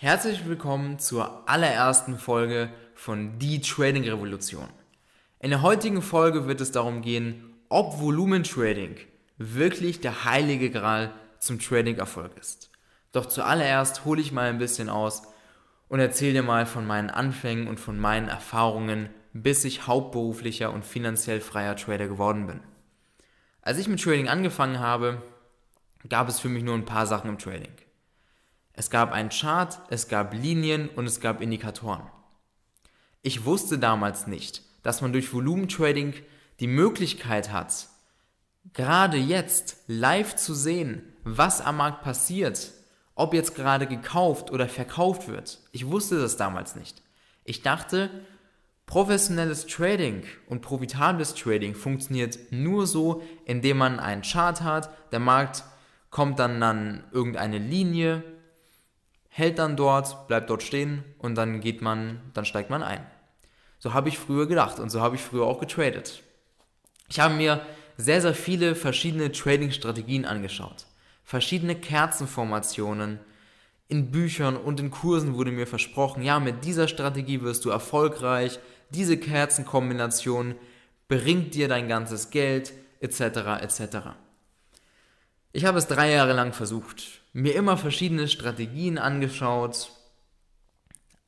Herzlich willkommen zur allerersten Folge von Die Trading Revolution. In der heutigen Folge wird es darum gehen, ob Volumentrading wirklich der heilige Gral zum Trading-Erfolg ist. Doch zuallererst hole ich mal ein bisschen aus und erzähle dir mal von meinen Anfängen und von meinen Erfahrungen, bis ich hauptberuflicher und finanziell freier Trader geworden bin. Als ich mit Trading angefangen habe, gab es für mich nur ein paar Sachen im Trading. Es gab einen Chart, es gab Linien und es gab Indikatoren. Ich wusste damals nicht, dass man durch Volumentrading die Möglichkeit hat, gerade jetzt live zu sehen, was am Markt passiert, ob jetzt gerade gekauft oder verkauft wird. Ich wusste das damals nicht. Ich dachte, professionelles Trading und profitables Trading funktioniert nur so, indem man einen Chart hat, der Markt kommt dann an irgendeine Linie, hält dann dort, bleibt dort stehen und dann geht man, dann steigt man ein. So habe ich früher gedacht und so habe ich früher auch getradet. Ich habe mir sehr, sehr viele verschiedene Trading-Strategien angeschaut. Verschiedene Kerzenformationen. In Büchern und in Kursen wurde mir versprochen, ja, mit dieser Strategie wirst du erfolgreich. Diese Kerzenkombination bringt dir dein ganzes Geld, etc., etc. Ich habe es drei Jahre lang versucht mir immer verschiedene Strategien angeschaut,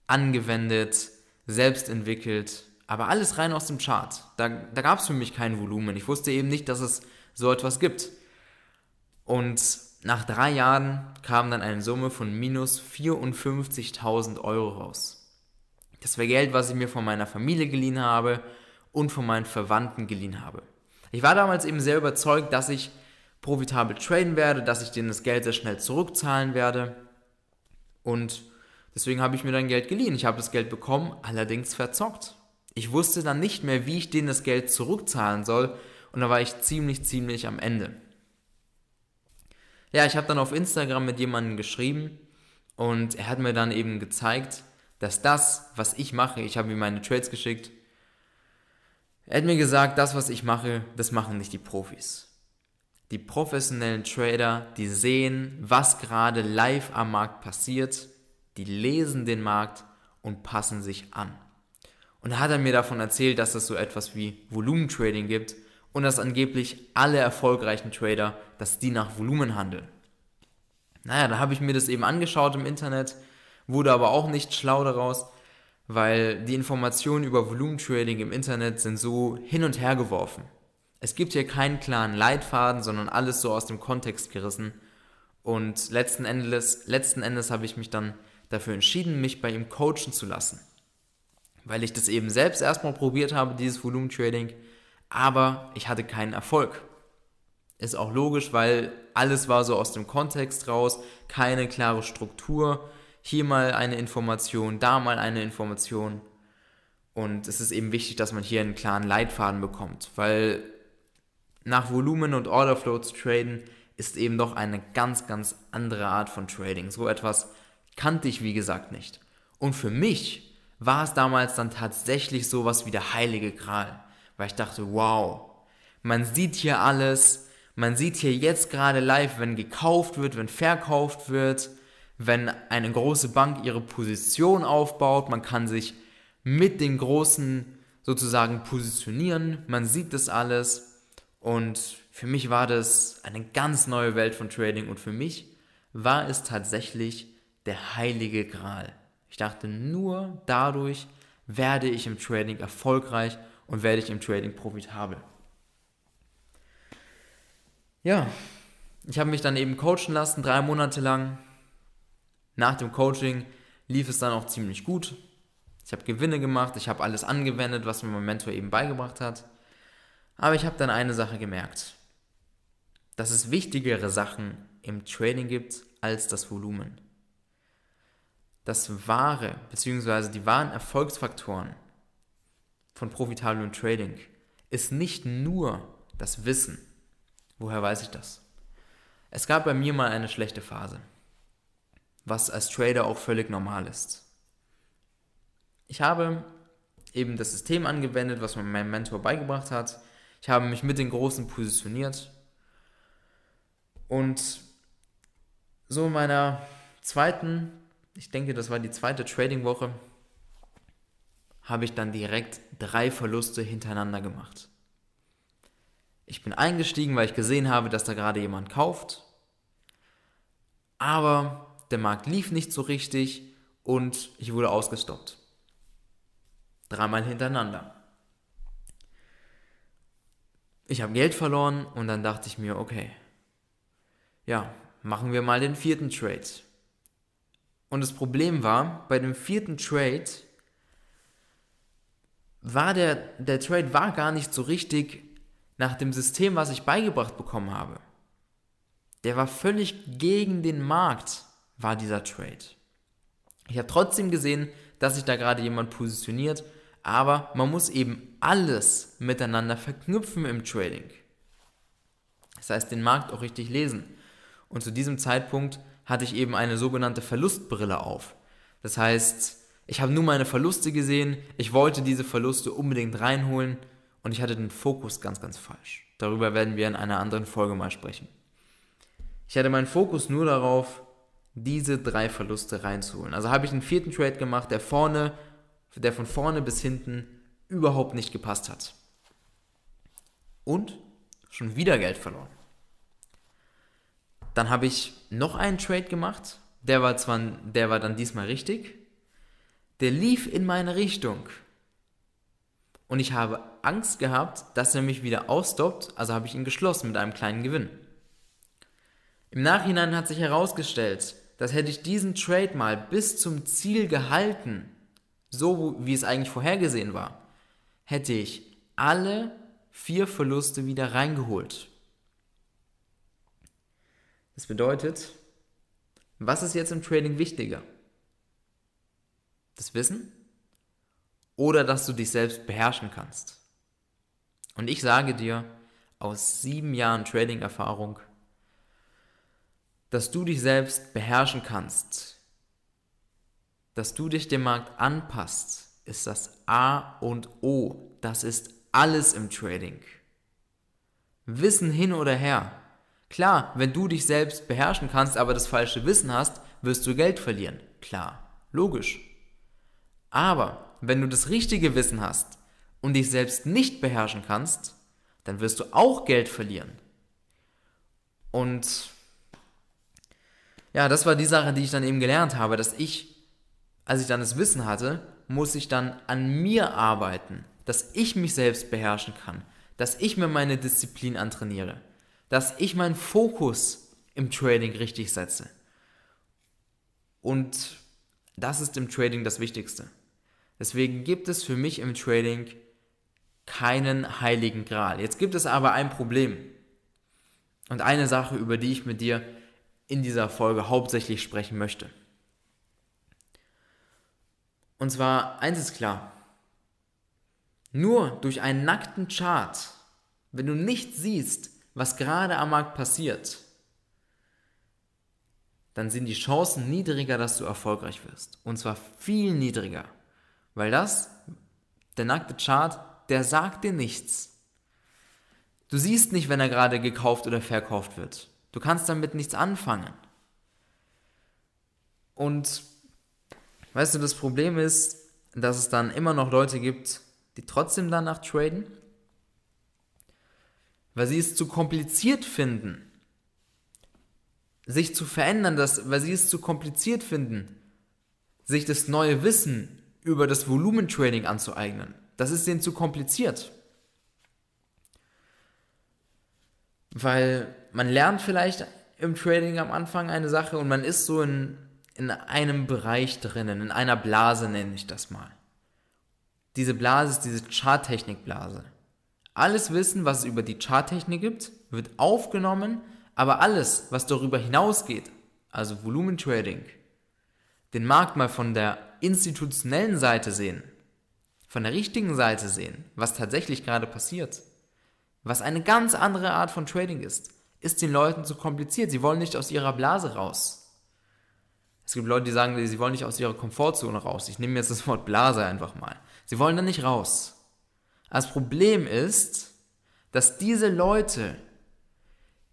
angewendet, selbst entwickelt, aber alles rein aus dem Chart. Da, da gab es für mich kein Volumen. Ich wusste eben nicht, dass es so etwas gibt. Und nach drei Jahren kam dann eine Summe von minus 54.000 Euro raus. Das war Geld, was ich mir von meiner Familie geliehen habe und von meinen Verwandten geliehen habe. Ich war damals eben sehr überzeugt, dass ich profitabel traden werde, dass ich denen das Geld sehr schnell zurückzahlen werde. Und deswegen habe ich mir dann Geld geliehen. Ich habe das Geld bekommen, allerdings verzockt. Ich wusste dann nicht mehr, wie ich denen das Geld zurückzahlen soll. Und da war ich ziemlich, ziemlich am Ende. Ja, ich habe dann auf Instagram mit jemandem geschrieben und er hat mir dann eben gezeigt, dass das, was ich mache, ich habe ihm meine Trades geschickt, er hat mir gesagt, das, was ich mache, das machen nicht die Profis die professionellen Trader, die sehen, was gerade live am Markt passiert, die lesen den Markt und passen sich an. Und hat er mir davon erzählt, dass es so etwas wie Volumentrading gibt und dass angeblich alle erfolgreichen Trader, dass die nach Volumen handeln. Naja, da habe ich mir das eben angeschaut im Internet, wurde aber auch nicht schlau daraus, weil die Informationen über Volumentrading im Internet sind so hin und her geworfen. Es gibt hier keinen klaren Leitfaden, sondern alles so aus dem Kontext gerissen. Und letzten Endes, letzten Endes habe ich mich dann dafür entschieden, mich bei ihm coachen zu lassen. Weil ich das eben selbst erstmal probiert habe, dieses Volumentrading, aber ich hatte keinen Erfolg. Ist auch logisch, weil alles war so aus dem Kontext raus, keine klare Struktur, hier mal eine Information, da mal eine Information. Und es ist eben wichtig, dass man hier einen klaren Leitfaden bekommt, weil nach Volumen und Orderflow zu traden, ist eben doch eine ganz, ganz andere Art von Trading. So etwas kannte ich, wie gesagt, nicht. Und für mich war es damals dann tatsächlich sowas wie der heilige Gral, weil ich dachte, wow, man sieht hier alles, man sieht hier jetzt gerade live, wenn gekauft wird, wenn verkauft wird, wenn eine große Bank ihre Position aufbaut, man kann sich mit den Großen sozusagen positionieren, man sieht das alles und für mich war das eine ganz neue Welt von Trading und für mich war es tatsächlich der heilige Gral. Ich dachte, nur dadurch werde ich im Trading erfolgreich und werde ich im Trading profitabel. Ja, ich habe mich dann eben coachen lassen, drei Monate lang. Nach dem Coaching lief es dann auch ziemlich gut. Ich habe Gewinne gemacht, ich habe alles angewendet, was mir mein Mentor eben beigebracht hat. Aber ich habe dann eine Sache gemerkt, dass es wichtigere Sachen im Trading gibt als das Volumen. Das wahre, beziehungsweise die wahren Erfolgsfaktoren von profitablem Trading ist nicht nur das Wissen. Woher weiß ich das? Es gab bei mir mal eine schlechte Phase, was als Trader auch völlig normal ist. Ich habe eben das System angewendet, was mir mein Mentor beigebracht hat, ich habe mich mit den Großen positioniert. Und so in meiner zweiten ich denke, das war die zweite Trading-Woche, habe ich dann direkt drei Verluste hintereinander gemacht. Ich bin eingestiegen, weil ich gesehen habe, dass da gerade jemand kauft. Aber der Markt lief nicht so richtig und ich wurde ausgestoppt. Dreimal hintereinander. Ich habe Geld verloren und dann dachte ich mir, okay, ja, machen wir mal den vierten Trade. Und das Problem war, bei dem vierten Trade war der, der Trade war gar nicht so richtig nach dem System, was ich beigebracht bekommen habe. Der war völlig gegen den Markt, war dieser Trade. Ich habe trotzdem gesehen, dass sich da gerade jemand positioniert, aber man muss eben alles miteinander verknüpfen im Trading. Das heißt, den Markt auch richtig lesen. Und zu diesem Zeitpunkt hatte ich eben eine sogenannte Verlustbrille auf. Das heißt, ich habe nur meine Verluste gesehen, ich wollte diese Verluste unbedingt reinholen und ich hatte den Fokus ganz, ganz falsch. Darüber werden wir in einer anderen Folge mal sprechen. Ich hatte meinen Fokus nur darauf, diese drei Verluste reinzuholen. Also habe ich einen vierten Trade gemacht, der vorne, der von vorne bis hinten überhaupt nicht gepasst hat. Und schon wieder Geld verloren. Dann habe ich noch einen Trade gemacht. Der war zwar, der war dann diesmal richtig. Der lief in meine Richtung. Und ich habe Angst gehabt, dass er mich wieder ausstoppt, also habe ich ihn geschlossen mit einem kleinen Gewinn. Im Nachhinein hat sich herausgestellt, dass hätte ich diesen Trade mal bis zum Ziel gehalten, so wie es eigentlich vorhergesehen war, hätte ich alle vier Verluste wieder reingeholt. Das bedeutet, was ist jetzt im Trading wichtiger? Das Wissen oder dass du dich selbst beherrschen kannst? Und ich sage dir aus sieben Jahren Trading-Erfahrung, dass du dich selbst beherrschen kannst, dass du dich dem Markt anpasst, ist das A und O. Das ist alles im Trading. Wissen hin oder her. Klar, wenn du dich selbst beherrschen kannst, aber das falsche Wissen hast, wirst du Geld verlieren. Klar, logisch. Aber wenn du das richtige Wissen hast und dich selbst nicht beherrschen kannst, dann wirst du auch Geld verlieren. Und ja, das war die Sache, die ich dann eben gelernt habe, dass ich, als ich dann das Wissen hatte, muss ich dann an mir arbeiten, dass ich mich selbst beherrschen kann, dass ich mir meine Disziplin antrainiere dass ich meinen Fokus im Trading richtig setze. Und das ist im Trading das Wichtigste. Deswegen gibt es für mich im Trading keinen heiligen Gral. Jetzt gibt es aber ein Problem. Und eine Sache, über die ich mit dir in dieser Folge hauptsächlich sprechen möchte. Und zwar, eins ist klar. Nur durch einen nackten Chart, wenn du nicht siehst, was gerade am Markt passiert, dann sind die Chancen niedriger, dass du erfolgreich wirst. Und zwar viel niedriger. Weil das, der nackte Chart, der sagt dir nichts. Du siehst nicht, wenn er gerade gekauft oder verkauft wird. Du kannst damit nichts anfangen. Und weißt du, das Problem ist, dass es dann immer noch Leute gibt, die trotzdem danach traden weil sie es zu kompliziert finden, sich zu verändern, dass, weil sie es zu kompliziert finden, sich das neue Wissen über das Volumentraining anzueignen. Das ist denen zu kompliziert. Weil man lernt vielleicht im Trading am Anfang eine Sache und man ist so in, in einem Bereich drinnen, in einer Blase nenne ich das mal. Diese Blase ist diese Charttechnikblase. Alles Wissen, was es über die Charttechnik gibt, wird aufgenommen, aber alles, was darüber hinausgeht, also Volumentrading, den Markt mal von der institutionellen Seite sehen, von der richtigen Seite sehen, was tatsächlich gerade passiert, was eine ganz andere Art von Trading ist, ist den Leuten zu kompliziert. Sie wollen nicht aus ihrer Blase raus. Es gibt Leute, die sagen, sie wollen nicht aus ihrer Komfortzone raus. Ich nehme jetzt das Wort Blase einfach mal. Sie wollen da nicht raus. Das Problem ist, dass diese Leute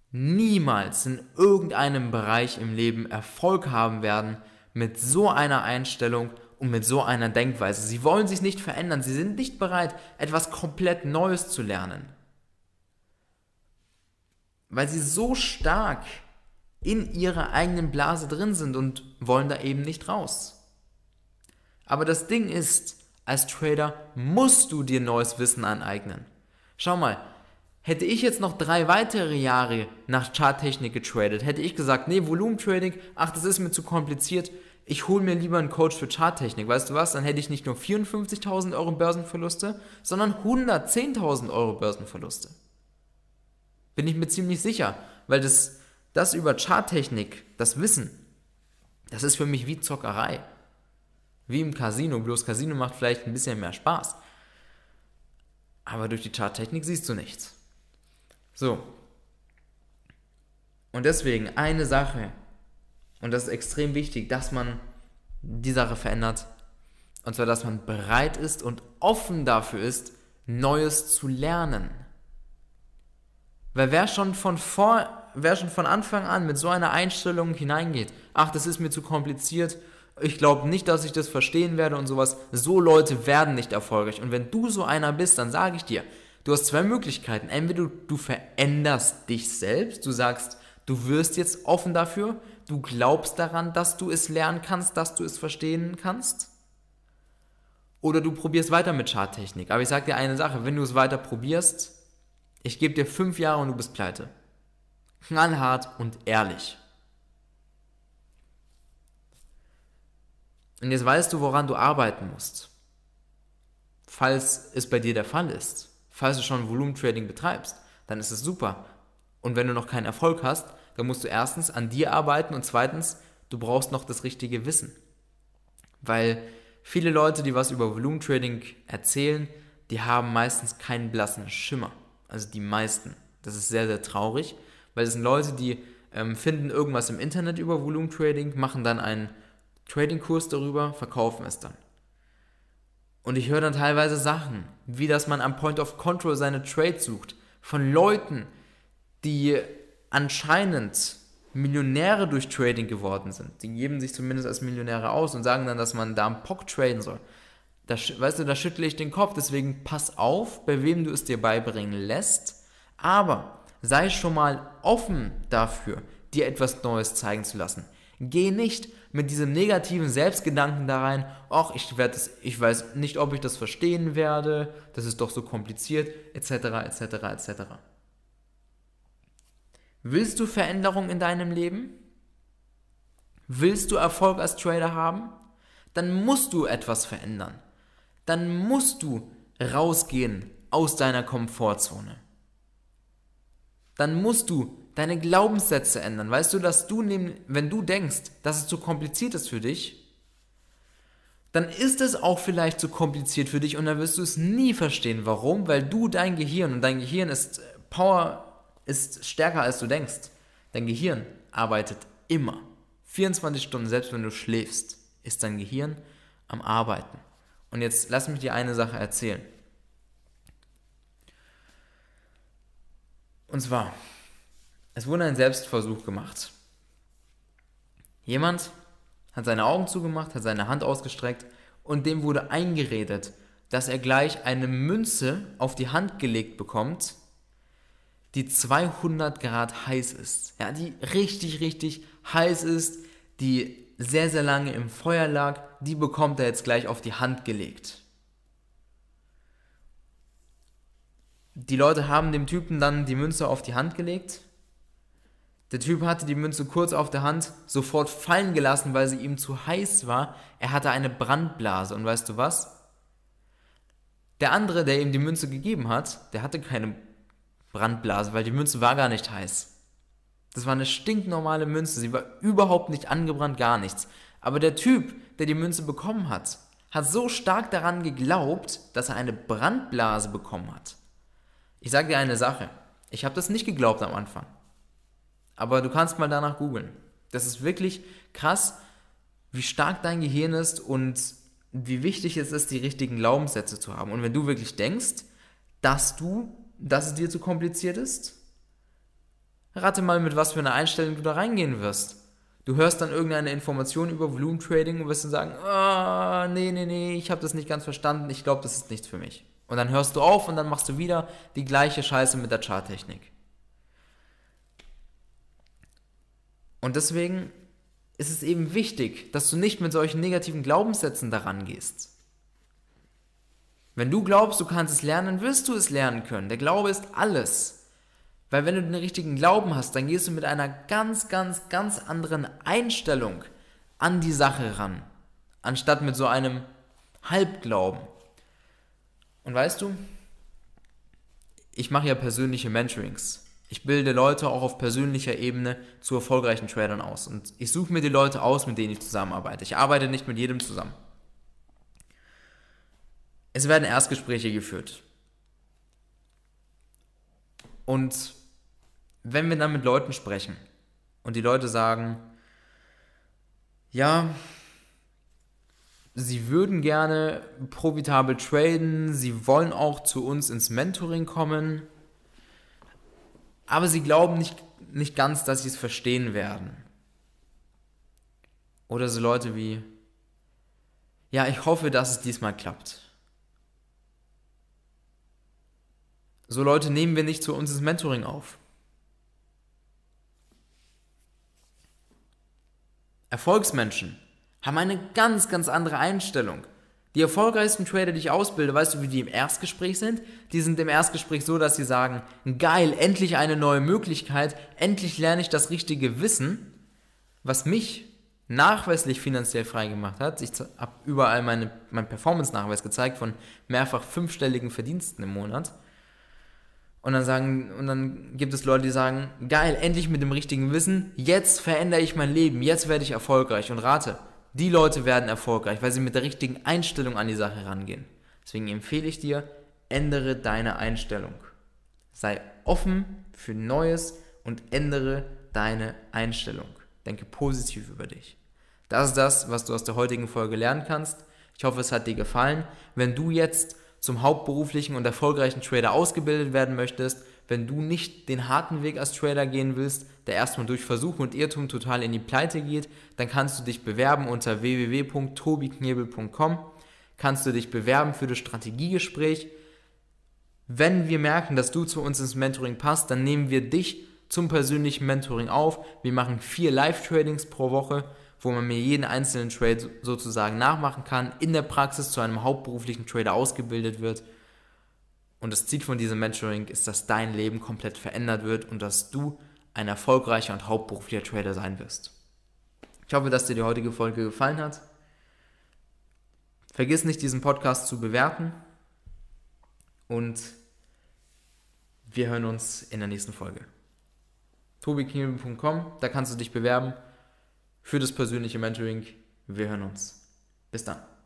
niemals in irgendeinem Bereich im Leben Erfolg haben werden mit so einer Einstellung und mit so einer Denkweise. Sie wollen sich nicht verändern. Sie sind nicht bereit, etwas komplett Neues zu lernen. Weil sie so stark in ihrer eigenen Blase drin sind und wollen da eben nicht raus. Aber das Ding ist, als Trader musst du dir neues Wissen aneignen. Schau mal, hätte ich jetzt noch drei weitere Jahre nach Charttechnik getradet, hätte ich gesagt, nee, Volumentrading, ach, das ist mir zu kompliziert, ich hole mir lieber einen Coach für Charttechnik. Weißt du was? Dann hätte ich nicht nur 54.000 Euro Börsenverluste, sondern 110.000 Euro Börsenverluste. Bin ich mir ziemlich sicher, weil das, das über Charttechnik, das Wissen, das ist für mich wie Zockerei. Wie im Casino, bloß Casino macht vielleicht ein bisschen mehr Spaß. Aber durch die Charttechnik siehst du nichts. So. Und deswegen eine Sache, und das ist extrem wichtig, dass man die Sache verändert. Und zwar, dass man bereit ist und offen dafür ist, Neues zu lernen. Weil wer schon von vor, wer schon von Anfang an mit so einer Einstellung hineingeht, ach, das ist mir zu kompliziert, ich glaube nicht, dass ich das verstehen werde und sowas, so Leute werden nicht erfolgreich. Und wenn du so einer bist, dann sage ich dir, du hast zwei Möglichkeiten. Entweder du, du veränderst dich selbst, du sagst, du wirst jetzt offen dafür, du glaubst daran, dass du es lernen kannst, dass du es verstehen kannst. Oder du probierst weiter mit Charttechnik. Aber ich sage dir eine Sache, wenn du es weiter probierst, ich gebe dir fünf Jahre und du bist pleite. Knallhart und ehrlich. Und jetzt weißt du, woran du arbeiten musst. Falls es bei dir der Fall ist, falls du schon Volumetrading betreibst, dann ist es super. Und wenn du noch keinen Erfolg hast, dann musst du erstens an dir arbeiten und zweitens, du brauchst noch das richtige Wissen. Weil viele Leute, die was über Volumetrading erzählen, die haben meistens keinen blassen Schimmer. Also die meisten. Das ist sehr, sehr traurig, weil es sind Leute, die ähm, finden irgendwas im Internet über Volumetrading, machen dann einen Trading-Kurs darüber, verkaufen es dann. Und ich höre dann teilweise Sachen, wie dass man am Point of Control seine Trades sucht, von Leuten, die anscheinend Millionäre durch Trading geworden sind. Die geben sich zumindest als Millionäre aus und sagen dann, dass man da am POC traden soll. Da, weißt du, da schüttle ich den Kopf, deswegen pass auf, bei wem du es dir beibringen lässt, aber sei schon mal offen dafür, dir etwas Neues zeigen zu lassen. Geh nicht mit diesem negativen Selbstgedanken da rein, ach, ich ich weiß nicht, ob ich das verstehen werde, das ist doch so kompliziert, etc., etc., etc. Willst du Veränderung in deinem Leben? Willst du Erfolg als Trader haben? Dann musst du etwas verändern. Dann musst du rausgehen aus deiner Komfortzone. Dann musst du deine Glaubenssätze ändern. Weißt du, dass du, wenn du denkst, dass es zu kompliziert ist für dich, dann ist es auch vielleicht zu kompliziert für dich und dann wirst du es nie verstehen. Warum? Weil du dein Gehirn und dein Gehirn ist Power, ist stärker als du denkst. Dein Gehirn arbeitet immer. 24 Stunden, selbst wenn du schläfst, ist dein Gehirn am Arbeiten. Und jetzt lass mich dir eine Sache erzählen. Und zwar, es wurde ein Selbstversuch gemacht. Jemand hat seine Augen zugemacht, hat seine Hand ausgestreckt und dem wurde eingeredet, dass er gleich eine Münze auf die Hand gelegt bekommt, die 200 Grad heiß ist. Ja, die richtig, richtig heiß ist, die sehr, sehr lange im Feuer lag, die bekommt er jetzt gleich auf die Hand gelegt. Die Leute haben dem Typen dann die Münze auf die Hand gelegt der Typ hatte die Münze kurz auf der Hand, sofort fallen gelassen, weil sie ihm zu heiß war. Er hatte eine Brandblase. Und weißt du was? Der andere, der ihm die Münze gegeben hat, der hatte keine Brandblase, weil die Münze war gar nicht heiß. Das war eine stinknormale Münze. Sie war überhaupt nicht angebrannt, gar nichts. Aber der Typ, der die Münze bekommen hat, hat so stark daran geglaubt, dass er eine Brandblase bekommen hat. Ich sage dir eine Sache. Ich habe das nicht geglaubt am Anfang. Aber du kannst mal danach googeln. Das ist wirklich krass, wie stark dein Gehirn ist und wie wichtig es ist, die richtigen Glaubenssätze zu haben. Und wenn du wirklich denkst, dass du, dass es dir zu kompliziert ist, rate mal, mit was für einer Einstellung du da reingehen wirst. Du hörst dann irgendeine Information über Volumentrading und wirst dann sagen, ah, nee, nee, nee, ich habe das nicht ganz verstanden, ich glaube, das ist nichts für mich. Und dann hörst du auf und dann machst du wieder die gleiche Scheiße mit der Charttechnik. Und deswegen ist es eben wichtig, dass du nicht mit solchen negativen Glaubenssätzen daran gehst. Wenn du glaubst, du kannst es lernen, wirst du es lernen können. Der Glaube ist alles. Weil wenn du den richtigen Glauben hast, dann gehst du mit einer ganz, ganz, ganz anderen Einstellung an die Sache ran, anstatt mit so einem Halbglauben. Und weißt du, ich mache ja persönliche Mentorings. Ich bilde Leute auch auf persönlicher Ebene zu erfolgreichen Tradern aus. Und ich suche mir die Leute aus, mit denen ich zusammenarbeite. Ich arbeite nicht mit jedem zusammen. Es werden Erstgespräche geführt. Und wenn wir dann mit Leuten sprechen und die Leute sagen, ja, sie würden gerne profitabel traden, sie wollen auch zu uns ins Mentoring kommen, aber sie glauben nicht, nicht ganz, dass sie es verstehen werden. Oder so Leute wie, ja, ich hoffe, dass es diesmal klappt. So Leute nehmen wir nicht zu uns ins Mentoring auf. Erfolgsmenschen haben eine ganz, ganz andere Einstellung. Die erfolgreichsten Trader, die ich ausbilde, weißt du, wie die im Erstgespräch sind? Die sind im Erstgespräch so, dass sie sagen, geil, endlich eine neue Möglichkeit, endlich lerne ich das richtige Wissen, was mich nachweislich finanziell frei gemacht hat. Ich habe überall meine, meinen Performance-Nachweis gezeigt von mehrfach fünfstelligen Verdiensten im Monat. Und dann sagen, und dann gibt es Leute, die sagen, geil, endlich mit dem richtigen Wissen, jetzt verändere ich mein Leben, jetzt werde ich erfolgreich. Und rate, die Leute werden erfolgreich, weil sie mit der richtigen Einstellung an die Sache rangehen. Deswegen empfehle ich dir, ändere deine Einstellung. Sei offen für Neues und ändere deine Einstellung. Denke positiv über dich. Das ist das, was du aus der heutigen Folge lernen kannst. Ich hoffe, es hat dir gefallen. Wenn du jetzt zum hauptberuflichen und erfolgreichen Trader ausgebildet werden möchtest, wenn du nicht den harten Weg als Trader gehen willst, der erstmal durch Versuch und Irrtum total in die Pleite geht, dann kannst du dich bewerben unter www.tobiknebel.com, kannst du dich bewerben für das Strategiegespräch. Wenn wir merken, dass du zu uns ins Mentoring passt, dann nehmen wir dich zum persönlichen Mentoring auf. Wir machen vier Live-Tradings pro Woche wo man mir jeden einzelnen Trade sozusagen nachmachen kann, in der Praxis zu einem hauptberuflichen Trader ausgebildet wird. Und das Ziel von diesem Mentoring ist, dass dein Leben komplett verändert wird und dass du ein erfolgreicher und hauptberuflicher Trader sein wirst. Ich hoffe, dass dir die heutige Folge gefallen hat. Vergiss nicht, diesen Podcast zu bewerten und wir hören uns in der nächsten Folge. tobikniebel.com, da kannst du dich bewerben für das persönliche Mentoring. Wir hören uns. Bis dann.